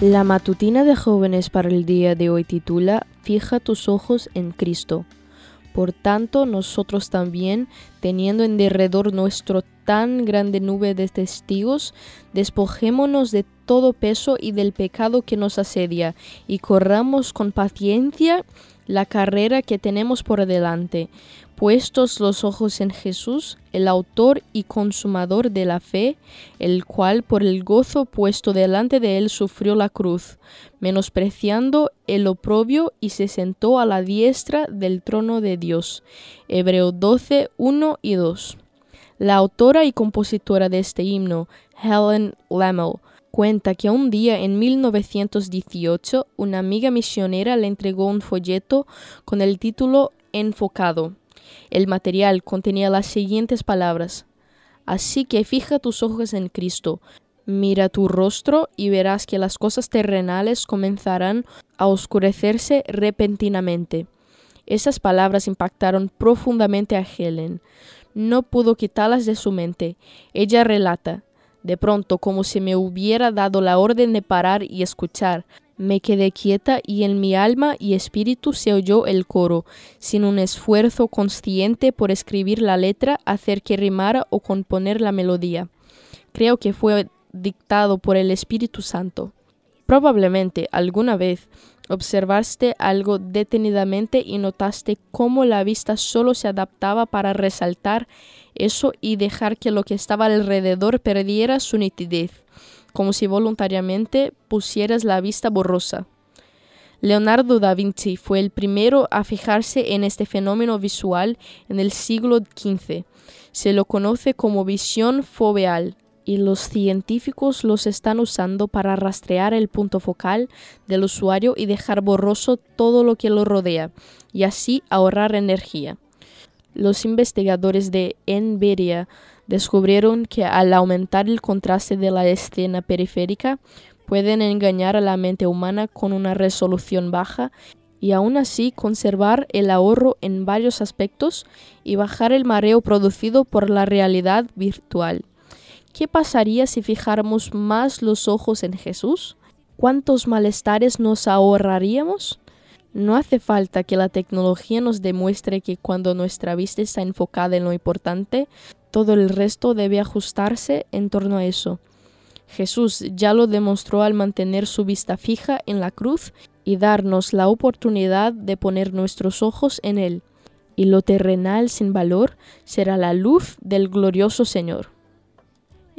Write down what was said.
La matutina de jóvenes para el día de hoy titula Fija tus ojos en Cristo. Por tanto, nosotros también, teniendo en derredor nuestro tan grande nube de testigos, despojémonos de todo peso y del pecado que nos asedia, y corramos con paciencia la carrera que tenemos por delante, puestos los ojos en Jesús, el autor y consumador de la fe, el cual por el gozo puesto delante de él sufrió la cruz, menospreciando el oprobio y se sentó a la diestra del trono de Dios. Hebreo 12, 1 y 2. La autora y compositora de este himno, Helen Lamel, cuenta que un día en 1918 una amiga misionera le entregó un folleto con el título Enfocado. El material contenía las siguientes palabras. Así que fija tus ojos en Cristo, mira tu rostro y verás que las cosas terrenales comenzarán a oscurecerse repentinamente. Esas palabras impactaron profundamente a Helen. No pudo quitarlas de su mente. Ella relata, de pronto, como si me hubiera dado la orden de parar y escuchar, me quedé quieta y en mi alma y espíritu se oyó el coro, sin un esfuerzo consciente por escribir la letra, hacer que rimara o componer la melodía. Creo que fue dictado por el Espíritu Santo. Probablemente alguna vez observaste algo detenidamente y notaste cómo la vista solo se adaptaba para resaltar eso y dejar que lo que estaba alrededor perdiera su nitidez, como si voluntariamente pusieras la vista borrosa. Leonardo da Vinci fue el primero a fijarse en este fenómeno visual en el siglo XV. Se lo conoce como visión foveal y los científicos los están usando para rastrear el punto focal del usuario y dejar borroso todo lo que lo rodea, y así ahorrar energía. Los investigadores de NVIDIA descubrieron que al aumentar el contraste de la escena periférica, pueden engañar a la mente humana con una resolución baja y aún así conservar el ahorro en varios aspectos y bajar el mareo producido por la realidad virtual. ¿Qué pasaría si fijáramos más los ojos en Jesús? ¿Cuántos malestares nos ahorraríamos? No hace falta que la tecnología nos demuestre que cuando nuestra vista está enfocada en lo importante, todo el resto debe ajustarse en torno a eso. Jesús ya lo demostró al mantener su vista fija en la cruz y darnos la oportunidad de poner nuestros ojos en Él, y lo terrenal sin valor será la luz del glorioso Señor.